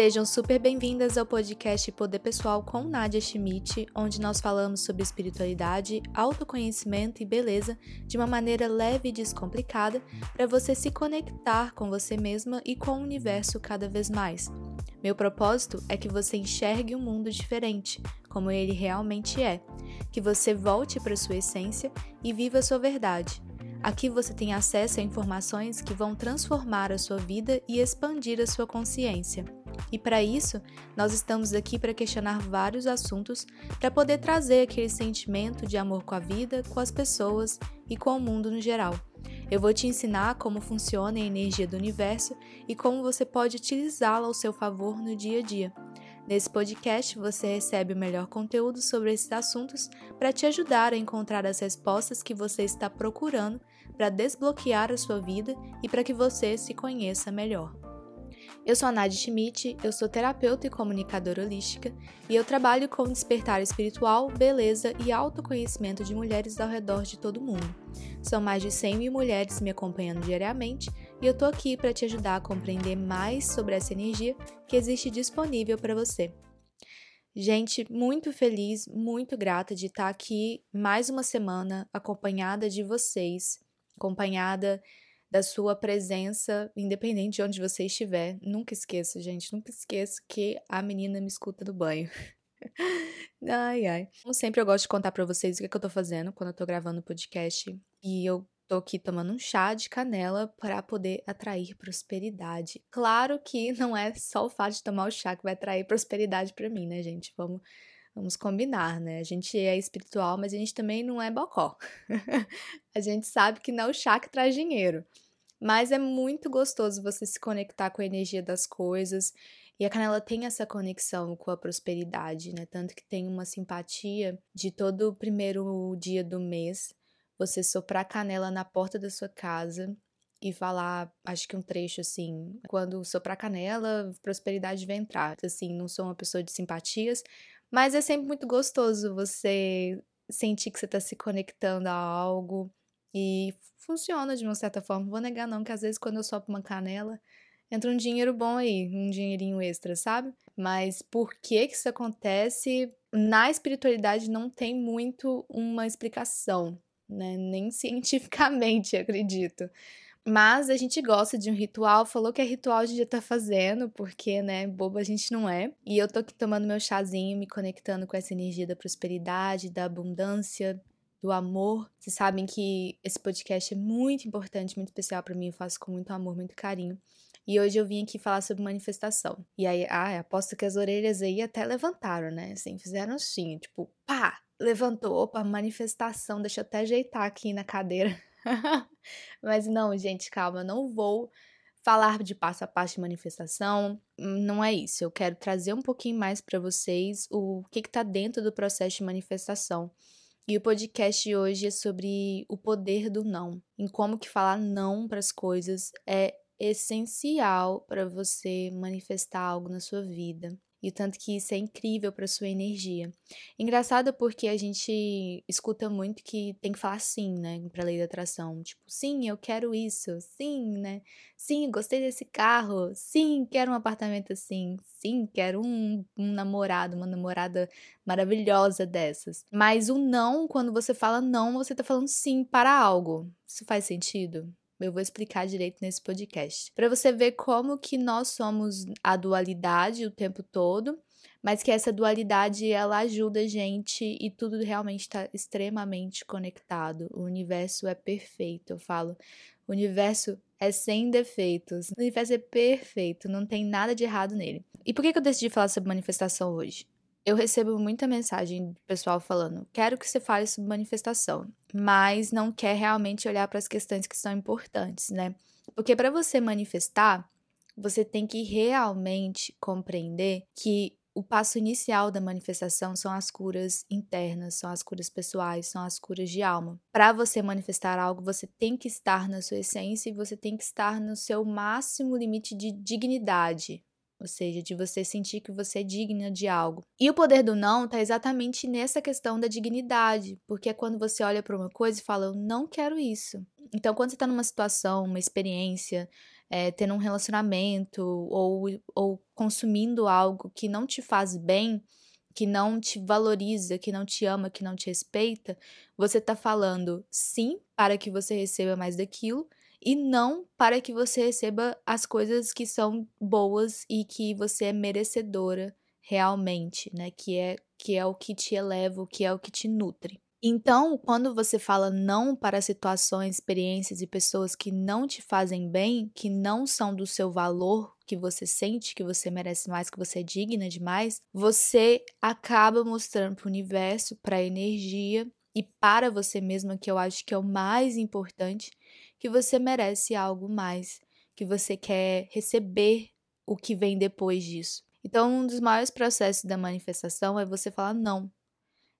Sejam super bem-vindas ao podcast Poder Pessoal com Nadia Schmidt, onde nós falamos sobre espiritualidade, autoconhecimento e beleza de uma maneira leve e descomplicada para você se conectar com você mesma e com o universo cada vez mais. Meu propósito é que você enxergue um mundo diferente, como ele realmente é, que você volte para sua essência e viva sua verdade. Aqui você tem acesso a informações que vão transformar a sua vida e expandir a sua consciência. E para isso, nós estamos aqui para questionar vários assuntos para poder trazer aquele sentimento de amor com a vida, com as pessoas e com o mundo no geral. Eu vou te ensinar como funciona a energia do universo e como você pode utilizá-la ao seu favor no dia a dia. Nesse podcast, você recebe o melhor conteúdo sobre esses assuntos para te ajudar a encontrar as respostas que você está procurando para desbloquear a sua vida e para que você se conheça melhor. Eu sou a Nadia Schmidt, eu sou terapeuta e comunicadora holística e eu trabalho com despertar espiritual, beleza e autoconhecimento de mulheres ao redor de todo mundo. São mais de 100 mil mulheres me acompanhando diariamente e eu tô aqui para te ajudar a compreender mais sobre essa energia que existe disponível para você. Gente, muito feliz, muito grata de estar aqui mais uma semana acompanhada de vocês, acompanhada da sua presença, independente de onde você estiver. Nunca esqueça, gente, nunca esqueça que a menina me escuta no banho. ai, ai. Como sempre, eu gosto de contar para vocês o que, é que eu tô fazendo quando eu tô gravando o podcast. E eu tô aqui tomando um chá de canela para poder atrair prosperidade. Claro que não é só o fato de tomar o chá que vai atrair prosperidade para mim, né, gente? Vamos Vamos combinar, né? A gente é espiritual, mas a gente também não é bocó. a gente sabe que não é o chá que traz dinheiro. Mas é muito gostoso você se conectar com a energia das coisas. E a canela tem essa conexão com a prosperidade, né? Tanto que tem uma simpatia de todo o primeiro dia do mês você soprar canela na porta da sua casa e falar, acho que um trecho assim, quando soprar canela, prosperidade vai entrar. Assim, não sou uma pessoa de simpatias, mas é sempre muito gostoso você sentir que você está se conectando a algo e funciona de uma certa forma. Vou negar não, que às vezes quando eu sopro uma canela, entra um dinheiro bom aí, um dinheirinho extra, sabe? Mas por que que isso acontece? Na espiritualidade não tem muito uma explicação, né? Nem cientificamente, acredito. Mas a gente gosta de um ritual, falou que é ritual a gente já tá fazendo, porque, né, boba a gente não é. E eu tô aqui tomando meu chazinho, me conectando com essa energia da prosperidade, da abundância, do amor. Vocês sabem que esse podcast é muito importante, muito especial para mim, eu faço com muito amor, muito carinho. E hoje eu vim aqui falar sobre manifestação. E aí, ah, aposto que as orelhas aí até levantaram, né? Assim, fizeram assim, tipo, pá, levantou, opa, manifestação, deixa eu até ajeitar aqui na cadeira. Mas não, gente, calma, não vou falar de passo a passo de manifestação, não é isso. Eu quero trazer um pouquinho mais para vocês o que está dentro do processo de manifestação. E o podcast de hoje é sobre o poder do não, em como que falar não para as coisas é essencial para você manifestar algo na sua vida e o tanto que isso é incrível para sua energia. Engraçado porque a gente escuta muito que tem que falar sim, né, para lei da atração, tipo, sim, eu quero isso, sim, né? Sim, gostei desse carro, sim, quero um apartamento assim, sim, quero um, um namorado, uma namorada maravilhosa dessas. Mas o não, quando você fala não, você tá falando sim para algo. Isso faz sentido? Eu vou explicar direito nesse podcast. Para você ver como que nós somos a dualidade o tempo todo, mas que essa dualidade ela ajuda a gente e tudo realmente está extremamente conectado. O universo é perfeito, eu falo. O universo é sem defeitos. O universo é perfeito, não tem nada de errado nele. E por que, eu decidi falar sobre manifestação hoje? eu recebo muita mensagem do pessoal falando: quero que você fale sobre manifestação, mas não quer realmente olhar para as questões que são importantes, né? Porque para você manifestar, você tem que realmente compreender que o passo inicial da manifestação são as curas internas, são as curas pessoais, são as curas de alma. Para você manifestar algo, você tem que estar na sua essência e você tem que estar no seu máximo limite de dignidade, ou seja, de você sentir que você é digna de algo. E o poder do não está exatamente nessa questão da dignidade, porque é quando você olha para uma coisa e fala, eu não quero isso. Então, quando você está numa situação, uma experiência, é, tendo um relacionamento ou, ou consumindo algo que não te faz bem, que não te valoriza, que não te ama, que não te respeita, você está falando sim para que você receba mais daquilo e não para que você receba as coisas que são boas e que você é merecedora realmente, né? Que é que é o que te eleva, que é o que te nutre. Então, quando você fala não para situações, experiências e pessoas que não te fazem bem, que não são do seu valor, que você sente que você merece mais, que você é digna demais, você acaba mostrando para o universo, para a energia e para você mesma, que eu acho que é o mais importante, que você merece algo mais, que você quer receber o que vem depois disso. Então, um dos maiores processos da manifestação é você falar não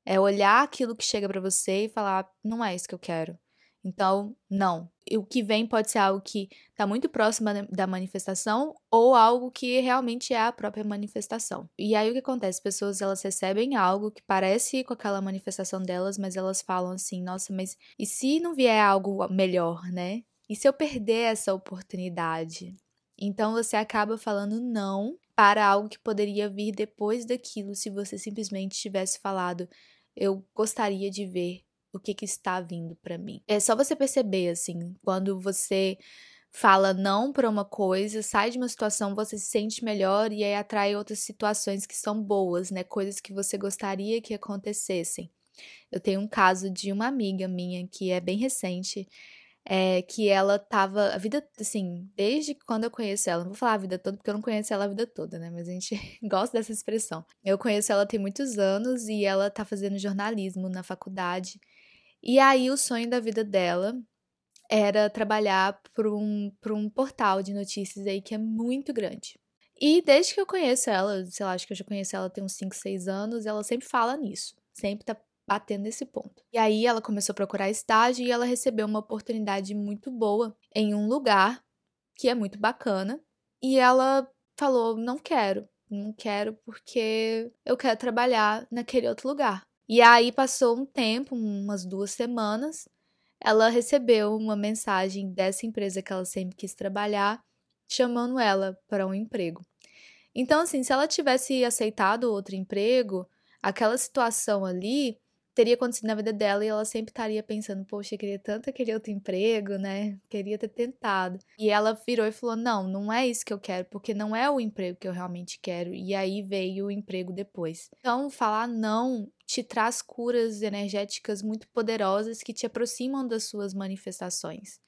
é olhar aquilo que chega para você e falar, não é isso que eu quero. Então, não. O que vem pode ser algo que está muito próximo da manifestação ou algo que realmente é a própria manifestação. E aí o que acontece? As pessoas elas recebem algo que parece com aquela manifestação delas, mas elas falam assim: nossa, mas e se não vier algo melhor, né? E se eu perder essa oportunidade? Então você acaba falando não para algo que poderia vir depois daquilo se você simplesmente tivesse falado eu gostaria de ver o que, que está vindo para mim. É só você perceber, assim, quando você fala não para uma coisa, sai de uma situação, você se sente melhor e aí atrai outras situações que são boas, né? Coisas que você gostaria que acontecessem. Eu tenho um caso de uma amiga minha que é bem recente é, que ela tava a vida, assim, desde quando eu conheço ela, não vou falar a vida toda porque eu não conheço ela a vida toda, né? Mas a gente gosta dessa expressão. Eu conheço ela tem muitos anos e ela tá fazendo jornalismo na faculdade. E aí o sonho da vida dela era trabalhar para um, um portal de notícias aí que é muito grande. E desde que eu conheço ela, sei lá, acho que eu já conheço ela tem uns 5, 6 anos, ela sempre fala nisso. Sempre tá batendo nesse ponto. E aí ela começou a procurar estágio e ela recebeu uma oportunidade muito boa em um lugar que é muito bacana. E ela falou: "Não quero, não quero porque eu quero trabalhar naquele outro lugar". E aí passou um tempo, umas duas semanas, ela recebeu uma mensagem dessa empresa que ela sempre quis trabalhar, chamando ela para um emprego. Então, assim, se ela tivesse aceitado outro emprego, aquela situação ali teria acontecido na vida dela e ela sempre estaria pensando, poxa, eu queria tanto aquele outro emprego, né? Queria ter tentado. E ela virou e falou: não, não é isso que eu quero, porque não é o emprego que eu realmente quero. E aí veio o emprego depois. Então, falar não te traz curas energéticas muito poderosas que te aproximam das suas manifestações.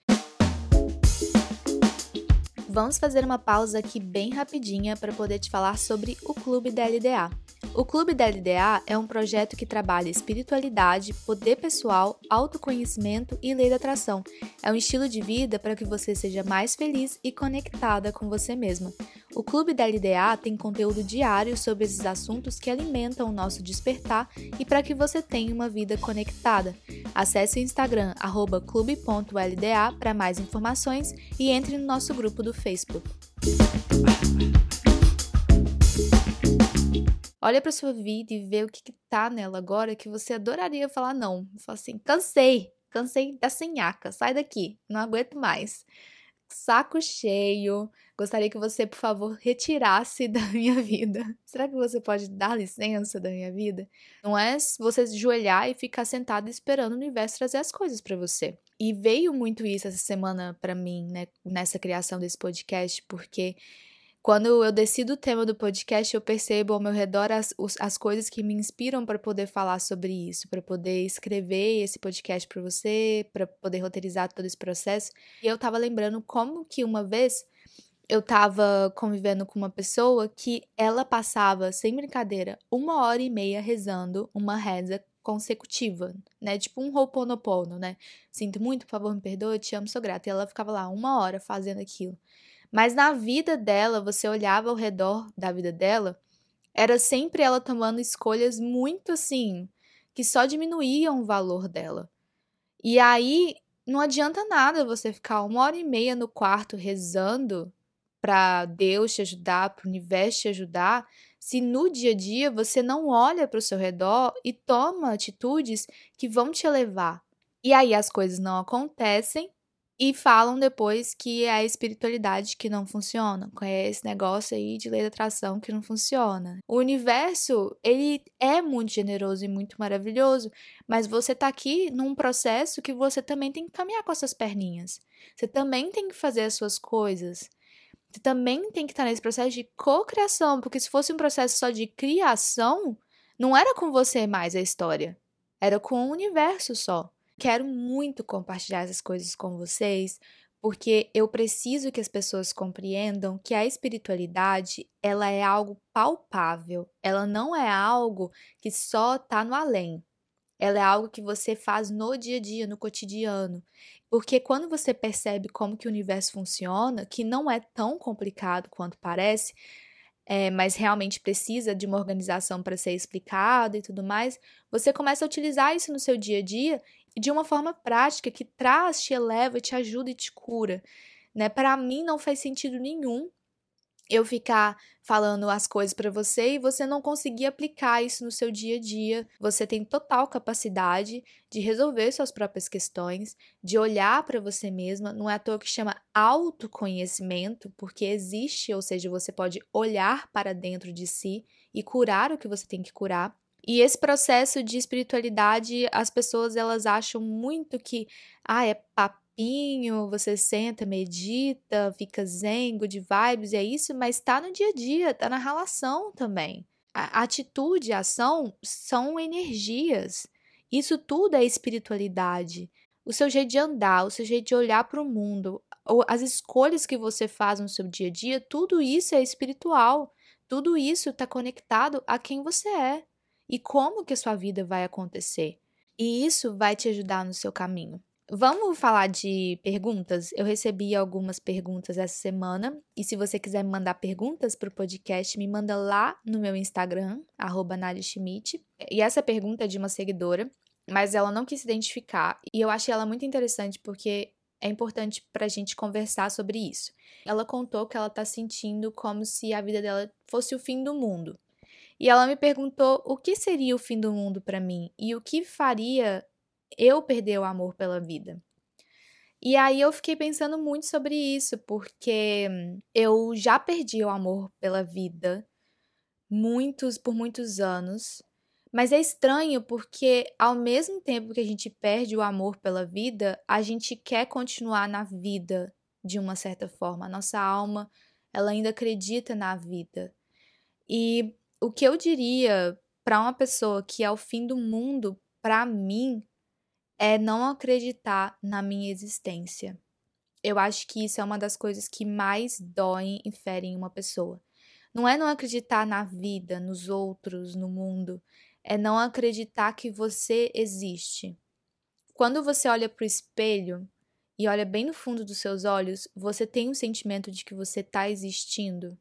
Vamos fazer uma pausa aqui bem rapidinha para poder te falar sobre o Clube da LDA. O Clube da LDA é um projeto que trabalha espiritualidade, poder pessoal, autoconhecimento e lei da atração. É um estilo de vida para que você seja mais feliz e conectada com você mesma. O Clube da LDA tem conteúdo diário sobre esses assuntos que alimentam o nosso despertar e para que você tenha uma vida conectada. Acesse o Instagram clube.lda para mais informações e entre no nosso grupo do Facebook. Olha para sua vida e vê o que, que tá nela agora que você adoraria falar não. Fala assim, cansei, cansei da senhaca, sai daqui, não aguento mais. Saco cheio, gostaria que você, por favor, retirasse da minha vida. Será que você pode dar licença da minha vida? Não é você ajoelhar e ficar sentado esperando o universo trazer as coisas para você. E veio muito isso essa semana para mim, né, nessa criação desse podcast, porque quando eu decido o tema do podcast, eu percebo ao meu redor as, as coisas que me inspiram para poder falar sobre isso, para poder escrever esse podcast para você, para poder roteirizar todo esse processo. E eu tava lembrando como que uma vez eu tava convivendo com uma pessoa que ela passava, sem brincadeira, uma hora e meia rezando uma reza consecutiva, né? Tipo um Ho'oponopono, né? Sinto muito, por favor, me perdoe, te amo, sou grata. E ela ficava lá uma hora fazendo aquilo. Mas na vida dela, você olhava ao redor da vida dela, era sempre ela tomando escolhas muito assim, que só diminuíam o valor dela. E aí não adianta nada você ficar uma hora e meia no quarto rezando para Deus te ajudar, para o universo te ajudar, se no dia a dia você não olha para o seu redor e toma atitudes que vão te elevar. E aí as coisas não acontecem E falam depois que é a espiritualidade que não funciona, que é esse negócio aí de lei da atração que não funciona. O universo, ele é muito generoso e muito maravilhoso, mas você tá aqui num processo que você também tem que caminhar com as suas perninhas. Você também tem que fazer as suas coisas. Você também tem que estar nesse processo de cocriação, porque se fosse um processo só de criação, não era com você mais a história, era com o universo só. Quero muito compartilhar essas coisas com vocês, porque eu preciso que as pessoas compreendam que a espiritualidade, ela é algo palpável, ela não é algo que só está no além. Ela é algo que você faz no dia a dia, no cotidiano. Porque quando você percebe como que o universo funciona, que não é tão complicado quanto parece, é, mas realmente precisa de uma organização para ser explicado e tudo mais, você começa a utilizar isso no seu dia a dia de uma forma prática que traz, te eleva, te ajuda e te cura. Né? Para mim não faz sentido nenhum eu ficar falando as coisas para você e você não conseguir aplicar isso no seu dia a dia. Você tem total capacidade de resolver suas próprias questões, de olhar para você mesma. Não é à toa que chama autoconhecimento, porque existe, ou seja, você pode olhar para dentro de si e curar o que você tem que curar. E esse processo de espiritualidade, as pessoas elas acham muito que ah, é papinho, você senta, medita, fica zen, de vibes, é isso, mas tá no dia a dia, tá na relação também. A atitude, a ação são energias. Isso tudo é espiritualidade. O seu jeito de andar, o seu jeito de olhar para o mundo, as escolhas que você faz no seu dia a dia, tudo isso é espiritual. Tudo isso está conectado a quem você é e como que a sua vida vai acontecer. E isso vai te ajudar no seu caminho. Vamos falar de perguntas? Eu recebi algumas perguntas essa semana e se você quiser me mandar perguntas para o podcast, me manda lá no meu Instagram, Schmidt. E essa pergunta é de uma seguidora, mas ela não quis se identificar e eu achei ela muito interessante porque é importante para a gente conversar sobre isso. Ela contou que ela está sentindo como se a vida dela fosse o fim do mundo. E ela me perguntou o que seria o fim do mundo para mim e o que faria eu perder o amor pela vida. E aí eu fiquei pensando muito sobre isso, porque eu já perdi o amor pela vida muitos por muitos anos. Mas é estranho porque ao mesmo tempo que a gente perde o amor pela vida, a gente quer continuar na vida de uma certa forma. A nossa alma, ela ainda acredita na vida. E o que eu diria para uma pessoa que é o fim do mundo, para mim, é não acreditar na minha existência. Eu acho que isso é uma das coisas que mais doem e ferem uma pessoa. Não é não acreditar na vida, nos outros, no mundo. É não acreditar que você existe. Quando você olha para o espelho e olha bem no fundo dos seus olhos, você tem um sentimento de que você está existindo.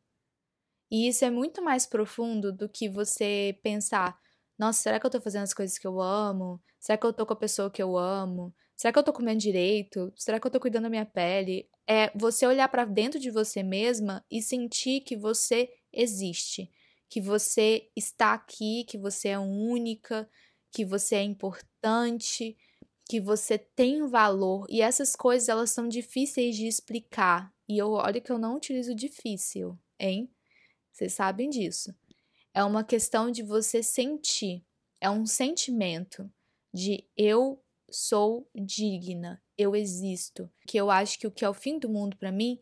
E isso é muito mais profundo do que você pensar: nossa, será que eu tô fazendo as coisas que eu amo? Será que eu tô com a pessoa que eu amo? Será que eu tô comendo direito? Será que eu tô cuidando da minha pele? É você olhar para dentro de você mesma e sentir que você existe, que você está aqui, que você é única, que você é importante, que você tem valor. E essas coisas elas são difíceis de explicar. E eu olha que eu não utilizo difícil, hein? Vocês sabem disso. É uma questão de você sentir. É um sentimento de eu sou digna, eu existo. Que eu acho que o que é o fim do mundo para mim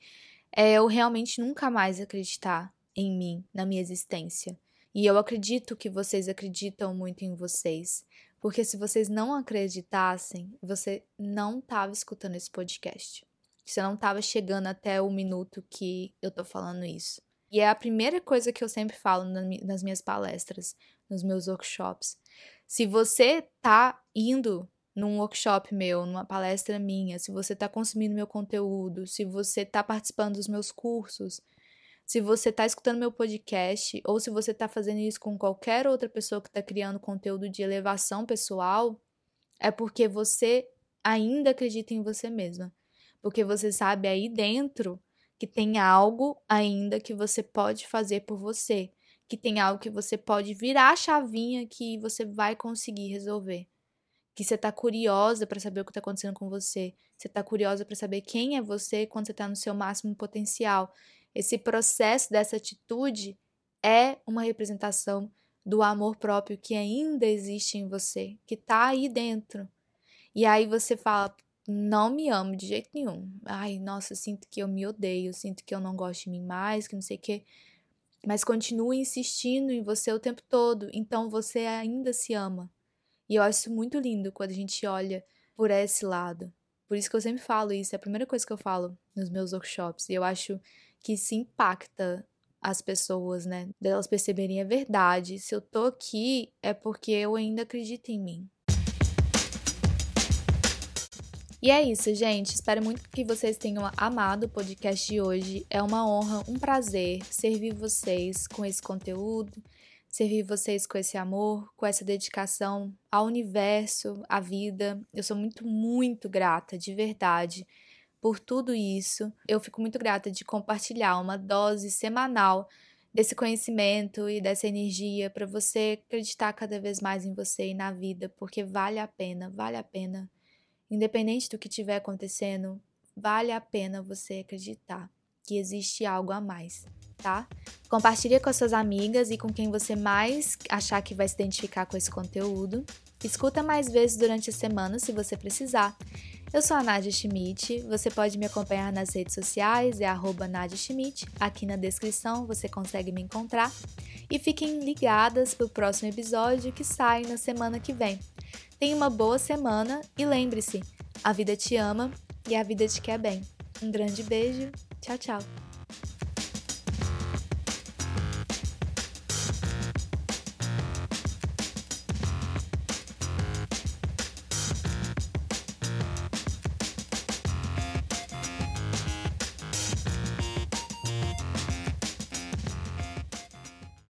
é eu realmente nunca mais acreditar em mim, na minha existência. E eu acredito que vocês acreditam muito em vocês. Porque se vocês não acreditassem, você não estava escutando esse podcast. Você não estava chegando até o minuto que eu tô falando isso. E é a primeira coisa que eu sempre falo nas minhas palestras, nos meus workshops. Se você tá indo num workshop meu, numa palestra minha, se você está consumindo meu conteúdo, se você está participando dos meus cursos, se você está escutando meu podcast, ou se você está fazendo isso com qualquer outra pessoa que está criando conteúdo de elevação pessoal, é porque você ainda acredita em você mesma. Porque você sabe aí dentro que tem algo ainda que você pode fazer por você, que tem algo que você pode virar a chavinha que você vai conseguir resolver, que você tá curiosa para saber o que tá acontecendo com você. Você tá curiosa para saber quem é você quando você tá no seu máximo potencial. Esse processo dessa atitude é uma representação do amor próprio que ainda existe em você, que tá aí dentro. E aí você fala, não me amo de jeito nenhum. Ai, nossa, sinto que eu me odeio, sinto que eu não gosto de mim mais, que não sei o quê. Mas continue insistindo em você o tempo todo, então você ainda se ama. E eu acho muito lindo quando a gente olha por esse lado. Por isso que eu sempre falo isso, é a primeira coisa que eu falo nos meus workshops. E eu acho que isso impacta as pessoas, né? Delas perceberem a verdade. Se eu tô aqui, é porque eu ainda acredito em mim. E é isso, gente. Espero muito que vocês tenham amado o podcast de hoje. É uma honra, um prazer servir vocês com esse conteúdo, servir vocês com esse amor, com essa dedicação ao universo, à vida. Eu sou muito, muito grata, de verdade, por tudo isso. Eu fico muito grata de compartilhar uma dose semanal desse conhecimento e dessa energia para você acreditar cada vez mais em você e na vida, porque vale a pena, vale a pena Independente do que estiver acontecendo, vale a pena você acreditar que existe algo a mais, tá? Compartilhe com as suas amigas e com quem você mais achar que vai se identificar com esse conteúdo. Escuta mais vezes durante a semana se você precisar. Eu sou a Nadia Schmidt, você pode me acompanhar nas redes sociais, é arroba Schmidt, aqui na descrição você consegue me encontrar. E fiquem ligadas para o próximo episódio que sai na semana que vem. Tenha uma boa semana e lembre-se: a vida te ama e a vida te quer bem. Um grande beijo, tchau, tchau.